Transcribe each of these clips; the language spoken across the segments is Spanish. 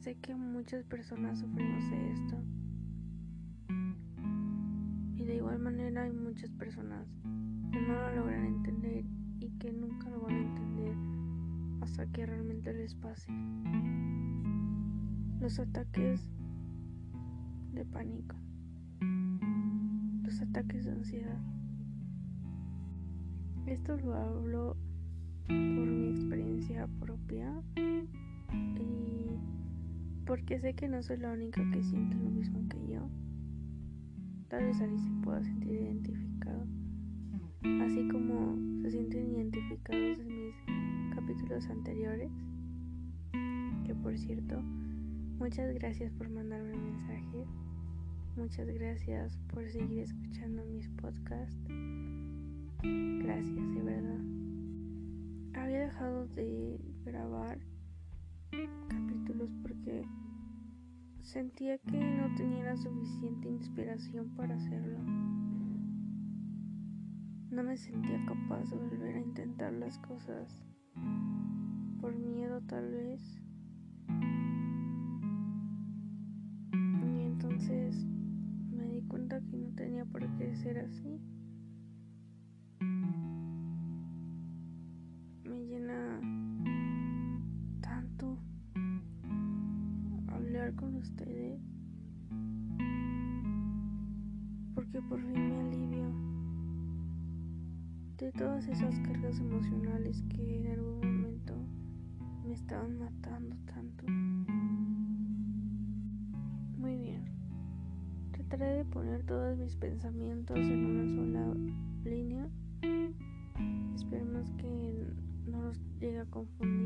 sé que muchas personas sufrimos de esto. Y de igual manera hay muchas personas que no lo logran entender y que nunca lo van a entender hasta que realmente les pase. Los ataques de pánico. Los ataques de ansiedad. Esto lo hablo por mi experiencia propia y porque sé que no soy la única que siente lo mismo que yo. Tal vez alguien se pueda sentir identificado, así como se sienten identificados en mis capítulos anteriores, que por cierto, muchas gracias por mandarme mensajes, muchas gracias por seguir escuchando mis podcasts, gracias de verdad. Había dejado de grabar capítulos porque sentía que no tenía la suficiente inspiración para hacerlo. No me sentía capaz de volver a intentar las cosas por miedo tal vez. Y entonces me di cuenta que no tenía por qué ser así. Ustedes porque por fin me alivio de todas esas cargas emocionales que en algún momento me estaban matando tanto. Muy bien. Trataré de poner todos mis pensamientos en una sola línea. Esperemos que no los llegue a confundir.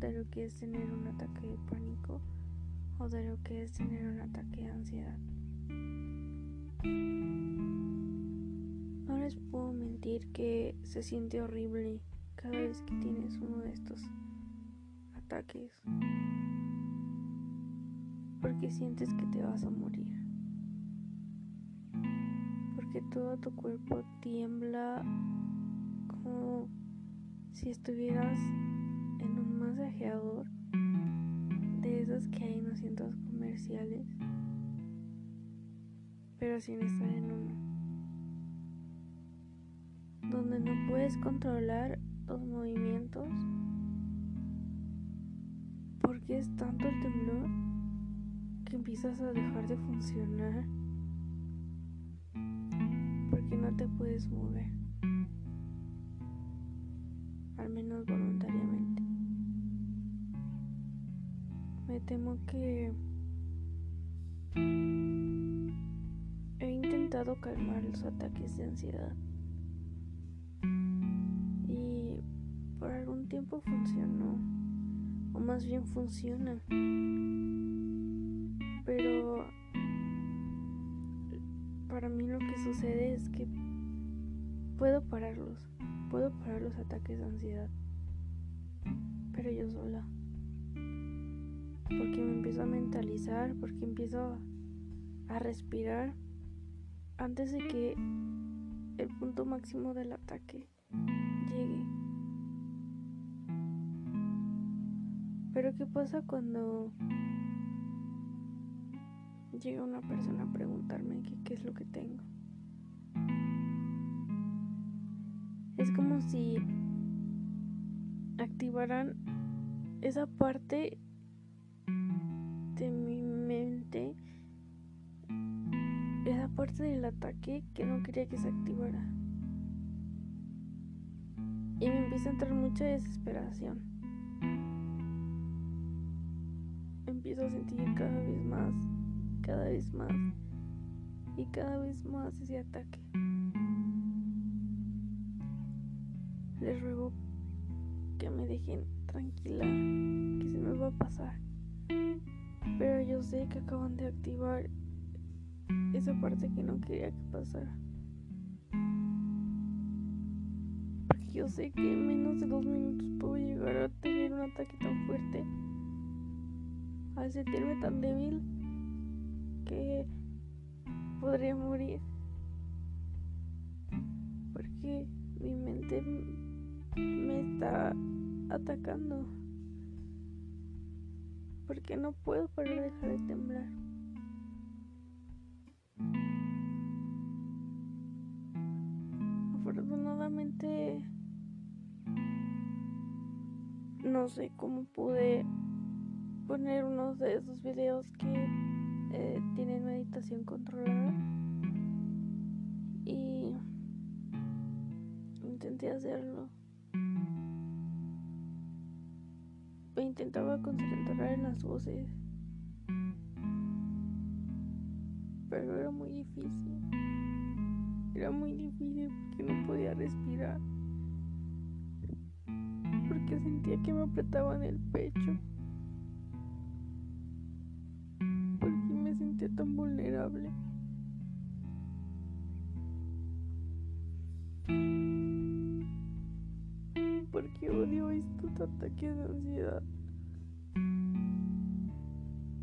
De lo que es tener un ataque de pánico o de lo que es tener un ataque de ansiedad. No les puedo mentir que se siente horrible cada vez que tienes uno de estos ataques. Porque sientes que te vas a morir. Porque todo tu cuerpo tiembla como si estuvieras en un masajeador de esos que hay en los centros comerciales, pero sin estar en uno, donde no puedes controlar los movimientos porque es tanto el temblor que empiezas a dejar de funcionar porque no te puedes mover al menos voluntariamente. Me temo que he intentado calmar los ataques de ansiedad y por algún tiempo funcionó, o más bien funciona, pero para mí lo que sucede es que puedo pararlos puedo parar los ataques de ansiedad, pero yo sola. Porque me empiezo a mentalizar, porque empiezo a respirar antes de que el punto máximo del ataque llegue. Pero ¿qué pasa cuando llega una persona a preguntarme qué, es lo que tengo? Es como si activaran esa parte parte del ataque que no quería que se activara. Y me empieza a entrar mucha desesperación. Empiezo a sentir cada vez más, cada vez más y cada vez más ese ataque. Les ruego que me dejen tranquila, que se me va a pasar. Pero yo sé que acaban de activar esa parte que no quería que pasara. yo sé que en menos de dos minutos puedo llegar a tener un ataque tan fuerte, al sentirme tan débil que podría morir. Porque mi mente me está atacando. Porque no puedo parar de dejar de temblar. Afortunadamente no sé cómo pude poner uno de esos videos que eh, tienen meditación controlada. Y intenté hacerlo. E intentaba concentrar en las voces. Pero era muy difícil era muy difícil porque no podía respirar porque sentía que me apretaban el pecho tan vulnerable. Porque odio estos ataques de ansiedad.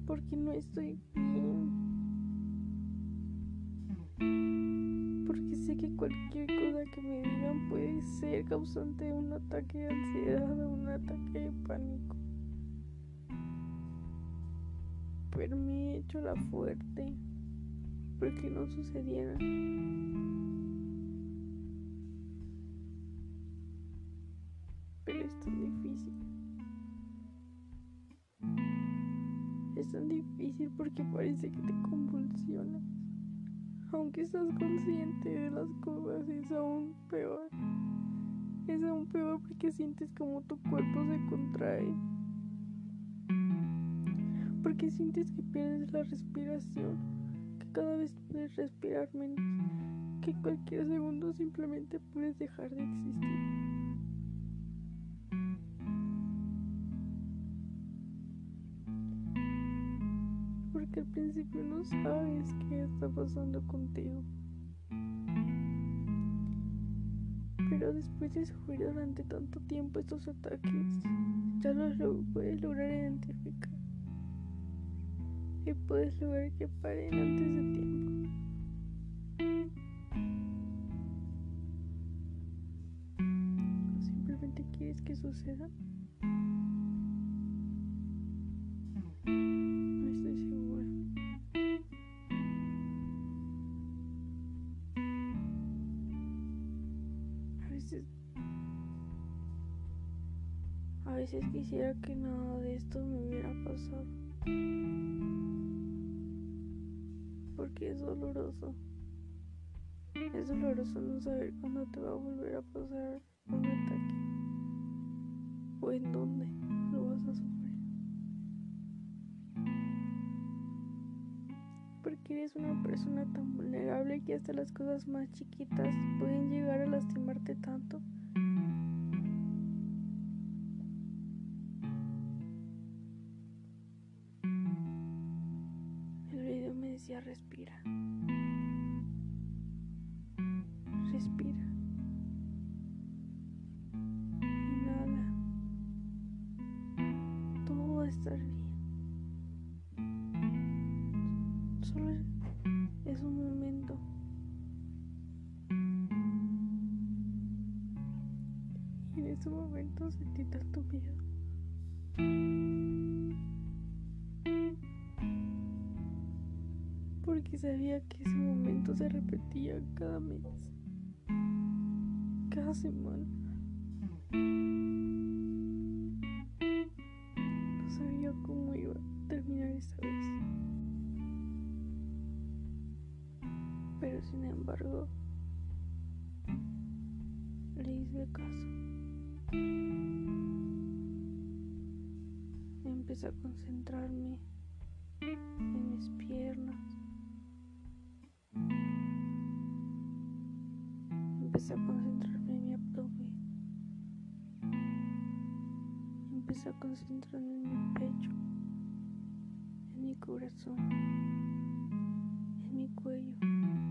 Porque no estoy bien. Sé que cualquier cosa que me digan puede ser causante de un ataque de ansiedad o un ataque de pánico. pero me he hecho la fuerte porque no sucediera. Pero es tan difícil. Es tan difícil porque parece que te convulsionas. Aunque estás consciente de las cosas, es aún peor. Es aún peor porque sientes como tu cuerpo se contrae porque sientes que pierdes la respiración, que cada vez puedes respirar menos, que cualquier segundo simplemente puedes dejar de existir. Al principio no sabes qué está pasando contigo. Pero después de sufrir durante tanto tiempo estos ataques, ya los puedes lograr identificar y puedes lograr que paren antes de tiempo. ¿O simplemente quieres que suceda? Doloroso. Es doloroso no saber cuándo te va a volver a pasar un ataque o en dónde lo vas a sufrir. Porque eres una persona tan vulnerable que hasta las cosas más chiquitas pueden llegar a lastimarte tanto. Estar. Solo es un momento. Y en ese momento sentí tanto miedo. porque sabía que ese momento se repetía cada mes, cada semana. Pero sin embargo, le hice caso. Empecé a concentrarme en mis piernas Empecé a concentrarme en mi abdomen. Empecé a concentrarme en mi pecho, en mi corazón, en mi cuello.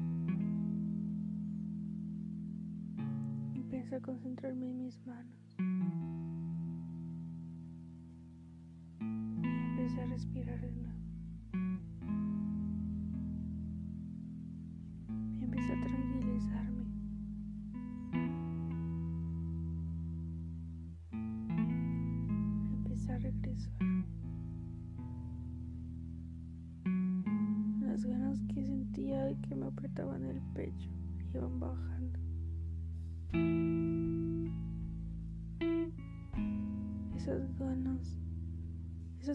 Empecé a concentrarme en mis manos. Y empecé a respirar de nuevo. Y empecé a tranquilizarme. Empecé a regresar. Las ganas que sentía y que me apretaban el pecho iban bajando.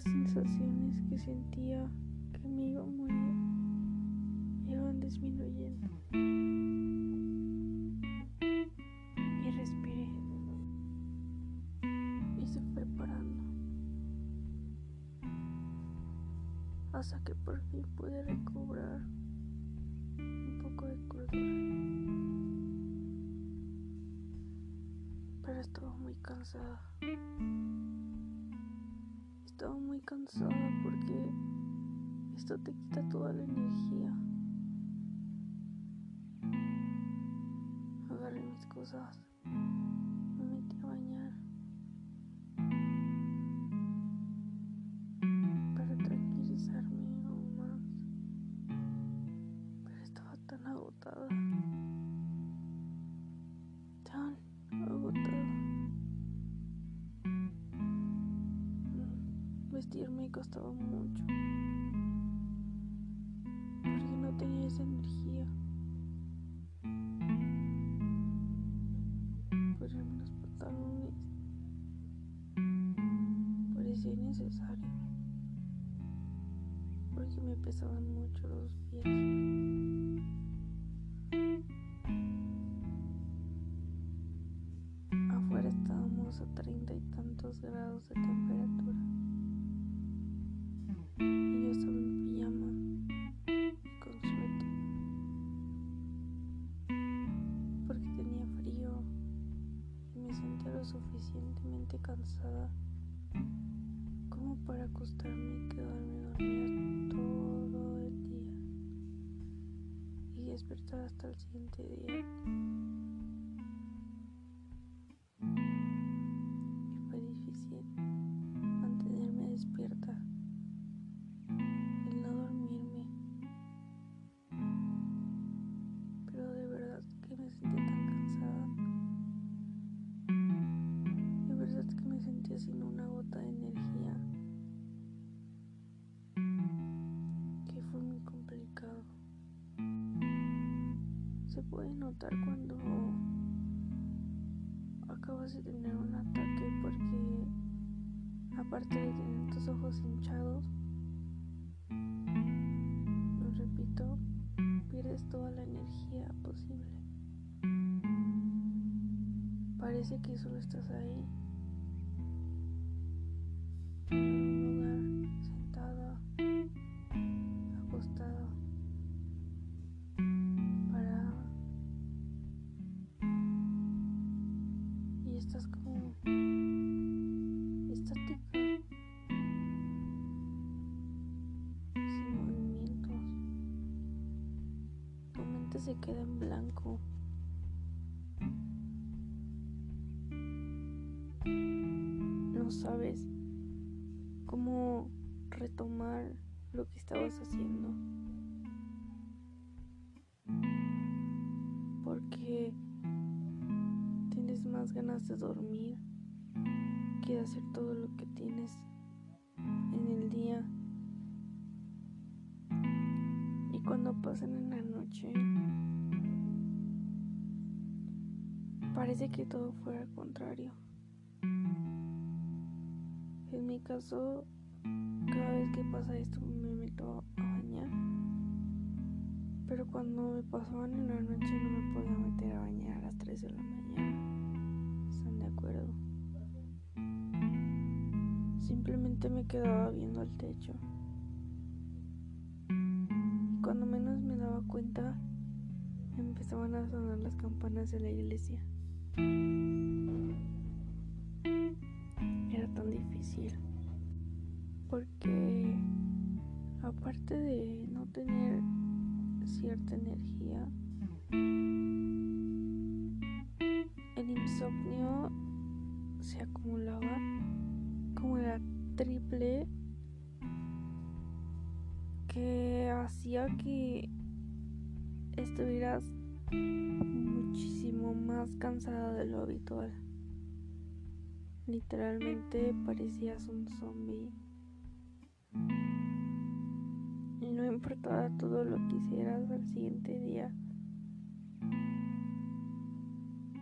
Sensaciones que sentía que me iba a morir, iban disminuyendo. Y respiré. Y se fue parando. Hasta que por fin pude recobrar un poco de cordura. pero estaba muy cansada. Muy cansada porque esto te quita toda la energía. Agarré mis cosas, costaba mucho. Porque no tenía esa energía. Ponerme los pantalones parecía innecesario. Porque me pesaban mucho los pies. Afuera estábamos a treinta y tantos grados de temperatura. Hasta el notar cuando acabas de tener un ataque porque aparte de tener tus ojos hinchados, lo repito, pierdes toda la energía posible. Parece que solo estás ahí, se queda en blanco. No sabes cómo retomar lo que estabas haciendo. Porque tienes más ganas de dormir que de hacer todo lo que tienes en el día. Cuando pasan en la noche, parece que todo fuera al contrario. En mi caso, cada vez que pasa esto me meto a bañar. Pero cuando me pasaban en la noche no me podía meter a bañar a las 3 de la mañana. ¿Están de acuerdo? Simplemente me quedaba viendo al techo. Cuando menos me daba cuenta, empezaban a sonar las campanas de la iglesia. Era tan difícil. Porque aparte de no tener cierta energía, el se acumulaba como la triple que hacía que estuvieras muchísimo más cansada de lo habitual. Literalmente parecías un zombie. Y no importaba todo lo que hicieras al siguiente día.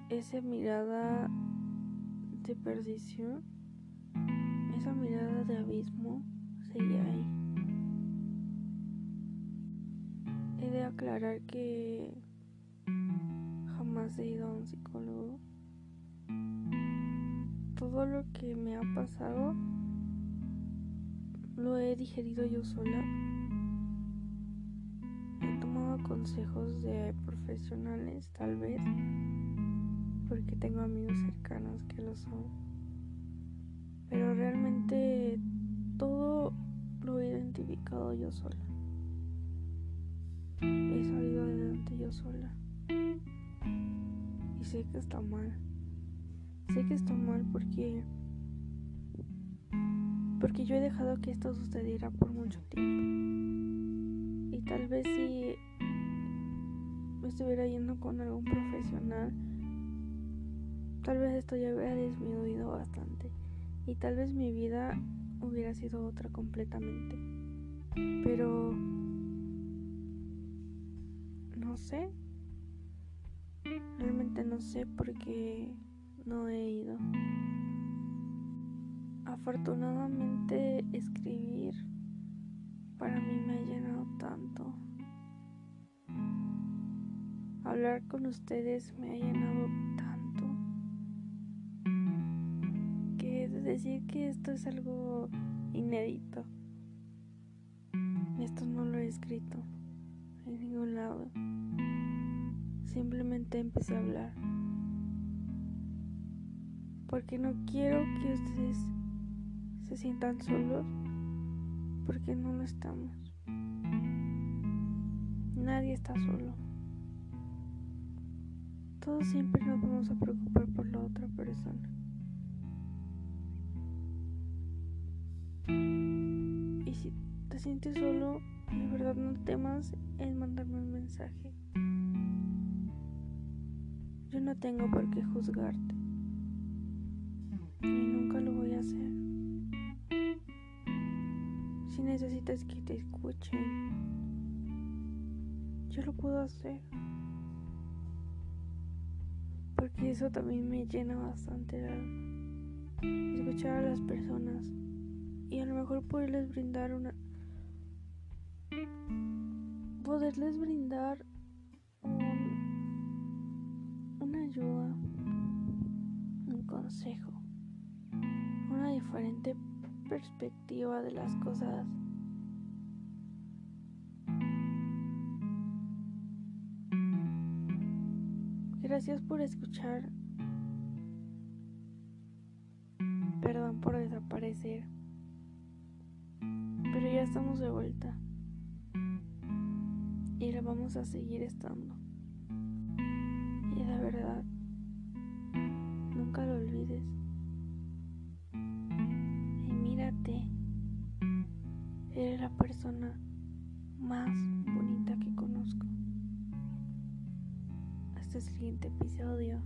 Esa mirada de perdición, esa mirada de abismo seguía ahí. Aclarar que jamás he ido a un psicólogo. Todo lo que me ha pasado lo he digerido yo sola. He tomado consejos de profesionales, tal vez, porque tengo amigos cercanos que lo son. Pero realmente todo lo he identificado yo sola. Sé que está mal. Sé que está mal porque porque yo he dejado que esto sucediera por mucho tiempo. Y tal vez si me estuviera yendo con algún profesional, tal vez esto ya hubiera disminuido bastante. Y tal vez mi vida hubiera sido otra completamente. Pero no sé. Realmente no sé porque no he ido. Afortunadamente escribir para mí me ha llenado tanto. Hablar con ustedes me ha llenado tanto. Que decir que esto es algo inédito. Esto no lo he escrito en ningún lado. Simplemente empecé a hablar. Porque no quiero que ustedes se sientan solos. Porque no lo estamos. Nadie está solo. Todos siempre nos vamos a preocupar por la otra persona. Y si te sientes solo, de verdad no temas en mandarme un mensaje. Yo no tengo por qué juzgarte. Y nunca lo voy a hacer. Si necesitas que te escuchen, yo lo puedo hacer. Porque eso también me llena bastante el alma. Escuchar a las personas y a lo mejor poderles brindar una poderles brindar ayuda, un consejo, una diferente perspectiva de las cosas. Gracias por escuchar. Perdón por desaparecer. Pero ya estamos de vuelta y la vamos a seguir estando. Verdad, nunca lo olvides. Y mírate, eres la persona más bonita que conozco. Hasta el siguiente episodio.